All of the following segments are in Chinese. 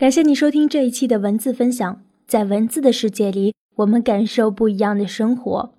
感谢你收听这一期的文字分享，在文字的世界里，我们感受不一样的生活。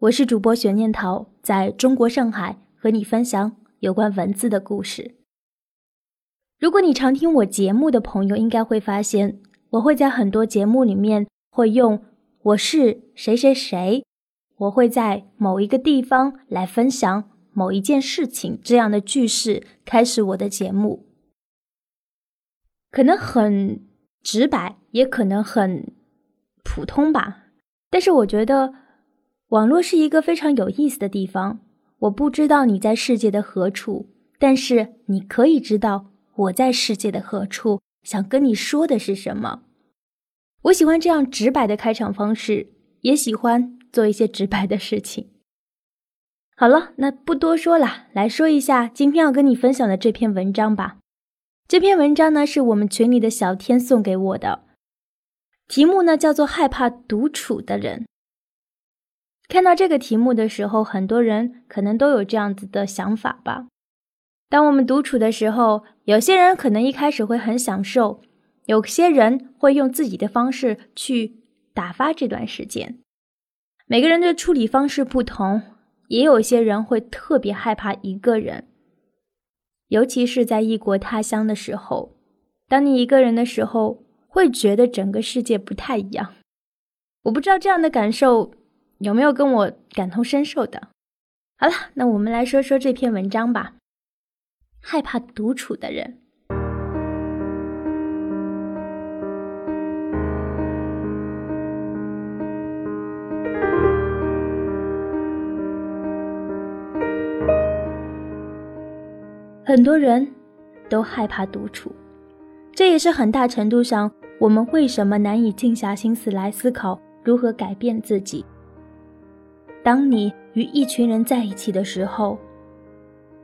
我是主播玄念桃，在中国上海和你分享有关文字的故事。如果你常听我节目的朋友，应该会发现，我会在很多节目里面会用“我是谁谁谁”，我会在某一个地方来分享某一件事情这样的句式开始我的节目。可能很直白，也可能很普通吧。但是我觉得，网络是一个非常有意思的地方。我不知道你在世界的何处，但是你可以知道我在世界的何处，想跟你说的是什么。我喜欢这样直白的开场方式，也喜欢做一些直白的事情。好了，那不多说了，来说一下今天要跟你分享的这篇文章吧。这篇文章呢，是我们群里的小天送给我的，题目呢叫做“害怕独处的人”。看到这个题目的时候，很多人可能都有这样子的想法吧。当我们独处的时候，有些人可能一开始会很享受，有些人会用自己的方式去打发这段时间。每个人的处理方式不同，也有些人会特别害怕一个人。尤其是在异国他乡的时候，当你一个人的时候，会觉得整个世界不太一样。我不知道这样的感受有没有跟我感同身受的。好了，那我们来说说这篇文章吧。害怕独处的人。很多人都害怕独处，这也是很大程度上我们为什么难以静下心思来思考如何改变自己。当你与一群人在一起的时候，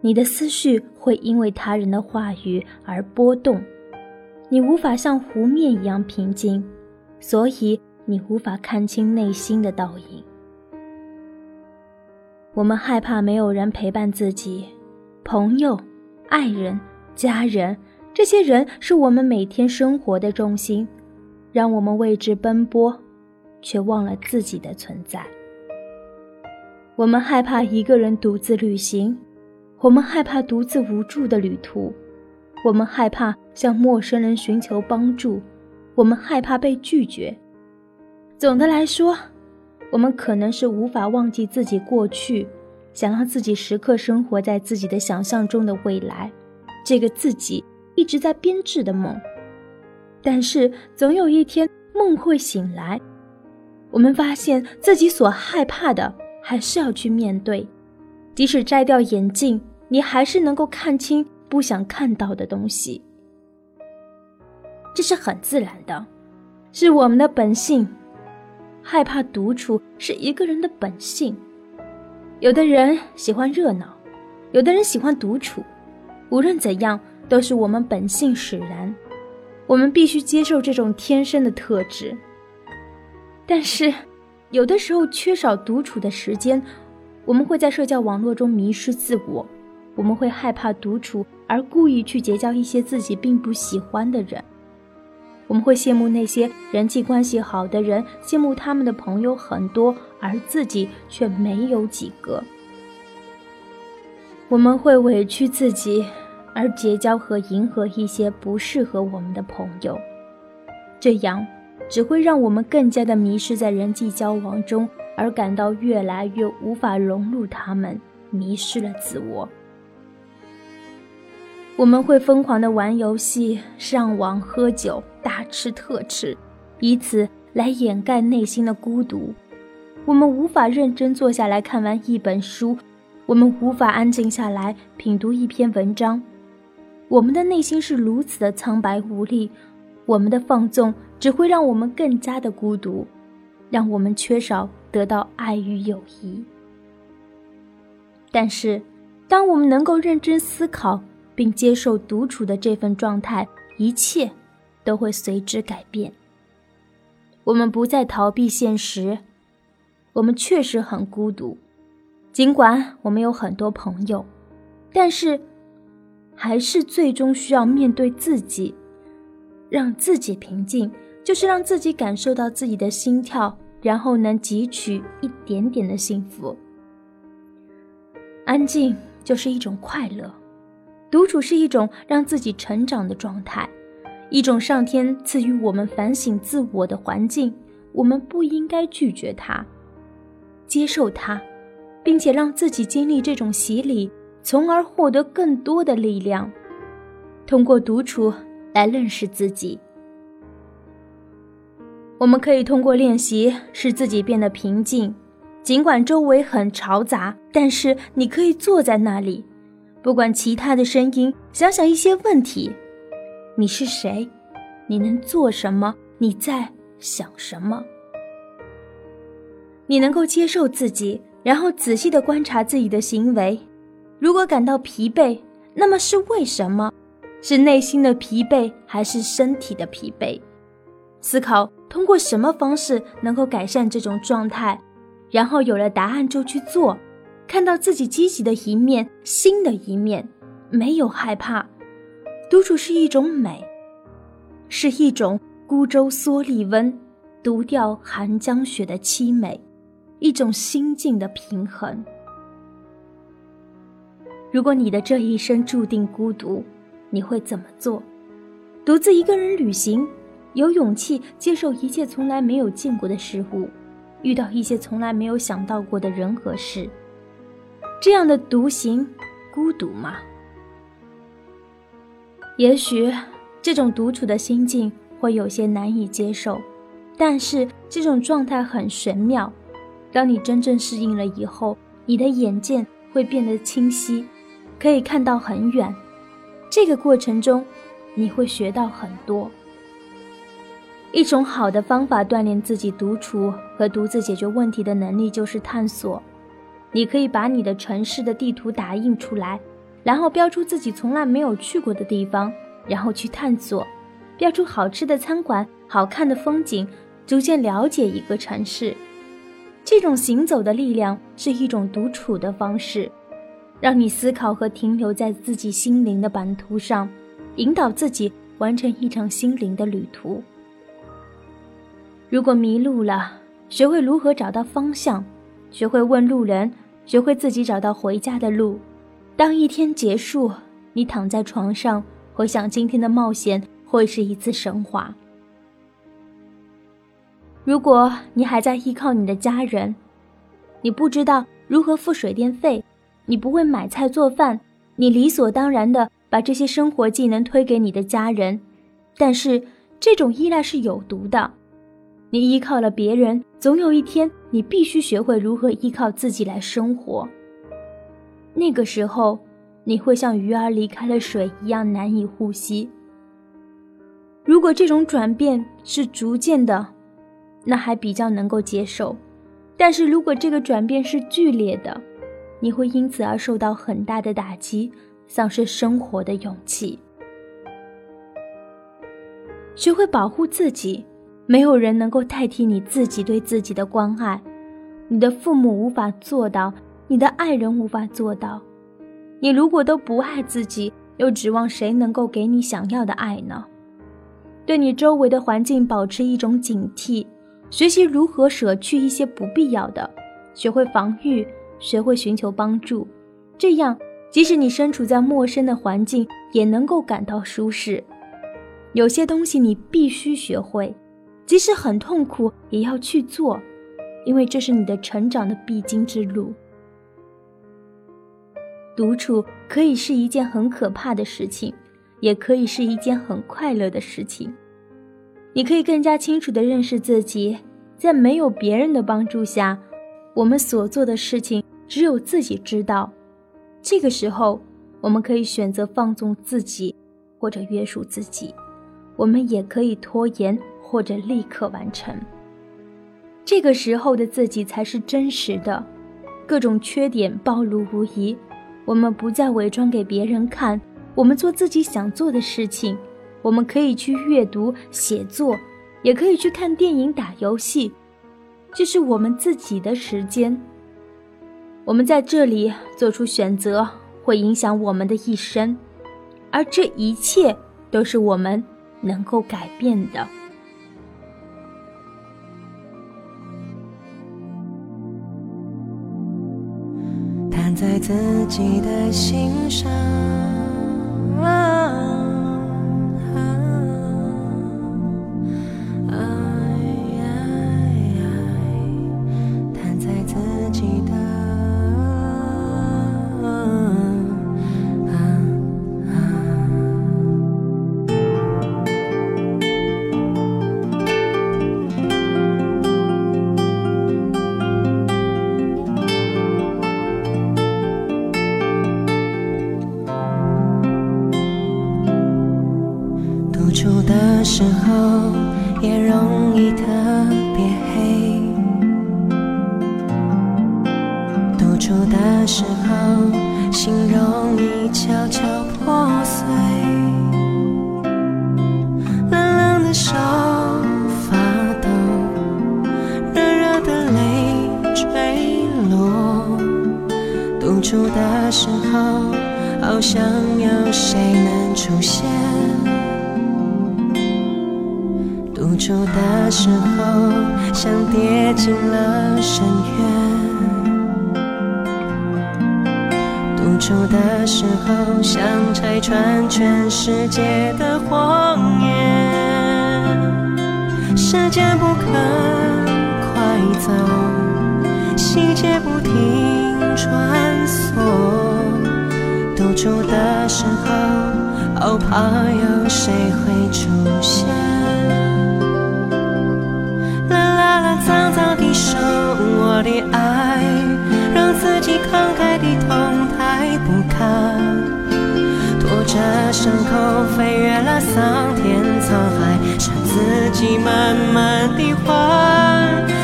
你的思绪会因为他人的话语而波动，你无法像湖面一样平静，所以你无法看清内心的倒影。我们害怕没有人陪伴自己，朋友。爱人、家人，这些人是我们每天生活的重心，让我们为之奔波，却忘了自己的存在。我们害怕一个人独自旅行，我们害怕独自无助的旅途，我们害怕向陌生人寻求帮助，我们害怕被拒绝。总的来说，我们可能是无法忘记自己过去。想让自己时刻生活在自己的想象中的未来，这个自己一直在编织的梦。但是总有一天梦会醒来，我们发现自己所害怕的还是要去面对，即使摘掉眼镜，你还是能够看清不想看到的东西。这是很自然的，是我们的本性。害怕独处是一个人的本性。有的人喜欢热闹，有的人喜欢独处。无论怎样，都是我们本性使然。我们必须接受这种天生的特质。但是，有的时候缺少独处的时间，我们会在社交网络中迷失自我。我们会害怕独处，而故意去结交一些自己并不喜欢的人。我们会羡慕那些人际关系好的人，羡慕他们的朋友很多，而自己却没有几个。我们会委屈自己，而结交和迎合一些不适合我们的朋友，这样只会让我们更加的迷失在人际交往中，而感到越来越无法融入他们，迷失了自我。我们会疯狂的玩游戏、上网、喝酒、大吃特吃，以此来掩盖内心的孤独。我们无法认真坐下来看完一本书，我们无法安静下来品读一篇文章。我们的内心是如此的苍白无力，我们的放纵只会让我们更加的孤独，让我们缺少得到爱与友谊。但是，当我们能够认真思考，并接受独处的这份状态，一切都会随之改变。我们不再逃避现实，我们确实很孤独。尽管我们有很多朋友，但是还是最终需要面对自己。让自己平静，就是让自己感受到自己的心跳，然后能汲取一点点的幸福。安静就是一种快乐，独处是一种让自己成长的状态，一种上天赐予我们反省自我的环境。我们不应该拒绝它，接受它，并且让自己经历这种洗礼，从而获得更多的力量。通过独处来认识自己，我们可以通过练习使自己变得平静。尽管周围很嘈杂，但是你可以坐在那里，不管其他的声音，想想一些问题：你是谁？你能做什么？你在想什么？你能够接受自己，然后仔细的观察自己的行为。如果感到疲惫，那么是为什么？是内心的疲惫，还是身体的疲惫？思考通过什么方式能够改善这种状态，然后有了答案就去做，看到自己积极的一面、新的一面，没有害怕。独处是一种美，是一种孤舟蓑笠翁，独钓寒江雪的凄美，一种心境的平衡。如果你的这一生注定孤独，你会怎么做？独自一个人旅行，有勇气接受一切从来没有见过的事物，遇到一些从来没有想到过的人和事。这样的独行，孤独吗？也许这种独处的心境会有些难以接受，但是这种状态很玄妙。当你真正适应了以后，你的眼界会变得清晰，可以看到很远。这个过程中，你会学到很多。一种好的方法锻炼自己独处和独自解决问题的能力，就是探索。你可以把你的城市的地图打印出来，然后标出自己从来没有去过的地方，然后去探索，标出好吃的餐馆、好看的风景，逐渐了解一个城市。这种行走的力量是一种独处的方式。让你思考和停留在自己心灵的版图上，引导自己完成一场心灵的旅途。如果迷路了，学会如何找到方向，学会问路人，学会自己找到回家的路。当一天结束，你躺在床上，回想今天的冒险，会是一次升华。如果你还在依靠你的家人，你不知道如何付水电费。你不会买菜做饭，你理所当然的把这些生活技能推给你的家人，但是这种依赖是有毒的。你依靠了别人，总有一天你必须学会如何依靠自己来生活。那个时候，你会像鱼儿离开了水一样难以呼吸。如果这种转变是逐渐的，那还比较能够接受；但是如果这个转变是剧烈的，你会因此而受到很大的打击，丧失生活的勇气。学会保护自己，没有人能够代替你自己对自己的关爱。你的父母无法做到，你的爱人无法做到。你如果都不爱自己，又指望谁能够给你想要的爱呢？对你周围的环境保持一种警惕，学习如何舍去一些不必要的，学会防御。学会寻求帮助，这样即使你身处在陌生的环境，也能够感到舒适。有些东西你必须学会，即使很痛苦，也要去做，因为这是你的成长的必经之路。独处可以是一件很可怕的事情，也可以是一件很快乐的事情。你可以更加清楚地认识自己，在没有别人的帮助下。我们所做的事情只有自己知道，这个时候我们可以选择放纵自己，或者约束自己；我们也可以拖延，或者立刻完成。这个时候的自己才是真实的，各种缺点暴露无遗。我们不再伪装给别人看，我们做自己想做的事情。我们可以去阅读、写作，也可以去看电影、打游戏。这是我们自己的时间，我们在这里做出选择，会影响我们的一生，而这一切都是我们能够改变的。弹在自己的心上。手发抖，热热的泪坠落，独处的时候好想有谁能出现。独处的时候，像跌进了深渊；独处的时候，想拆穿全世界的谎言。时间不肯快走，细节不停穿梭。独处的时候，好。怕有谁会出现。收我的爱，让自己慷慨地痛。快伤口飞越了桑田沧海，向自己慢慢的还。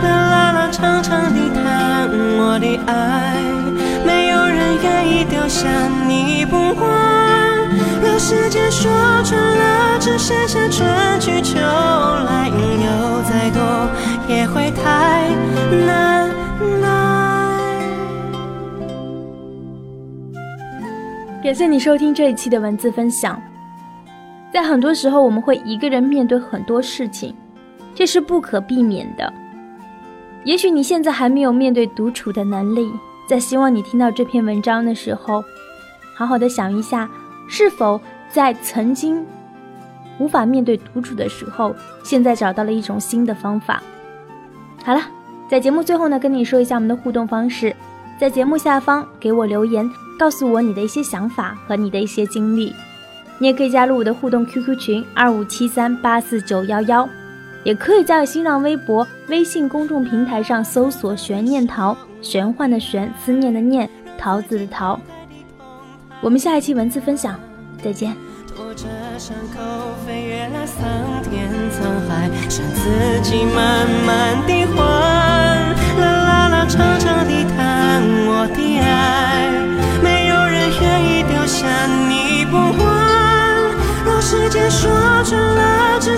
啦啦啦，长长的叹我的爱，没有人愿意丢下你不管。让时间说穿了，只剩下春去秋来，有再多也会太。感谢你收听这一期的文字分享。在很多时候，我们会一个人面对很多事情，这是不可避免的。也许你现在还没有面对独处的能力，在希望你听到这篇文章的时候，好好的想一下，是否在曾经无法面对独处的时候，现在找到了一种新的方法。好了。在节目最后呢，跟你说一下我们的互动方式，在节目下方给我留言，告诉我你的一些想法和你的一些经历。你也可以加入我的互动 QQ 群二五七三八四九幺幺，也可以在新浪微博、微信公众平台上搜索“悬念桃”，玄幻的玄，思念的念，桃子的桃。我们下一期文字分享，再见。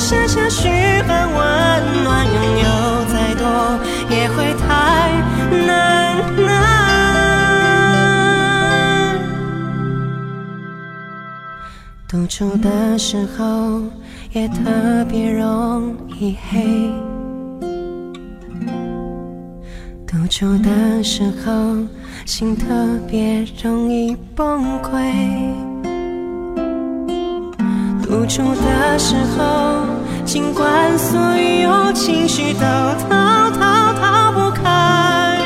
了，只剩下嘘寒问暖，拥有再多也会太难。独处的时候也特别容易黑。独处的时候，心特别容易崩溃。独处的时候，尽管所有情绪都逃逃逃不开。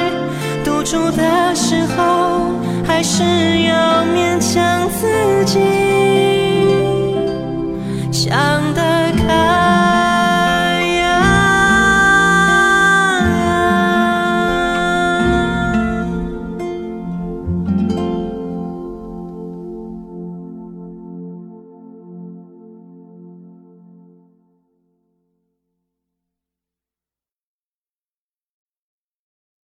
独处的时候，还是要勉强自己。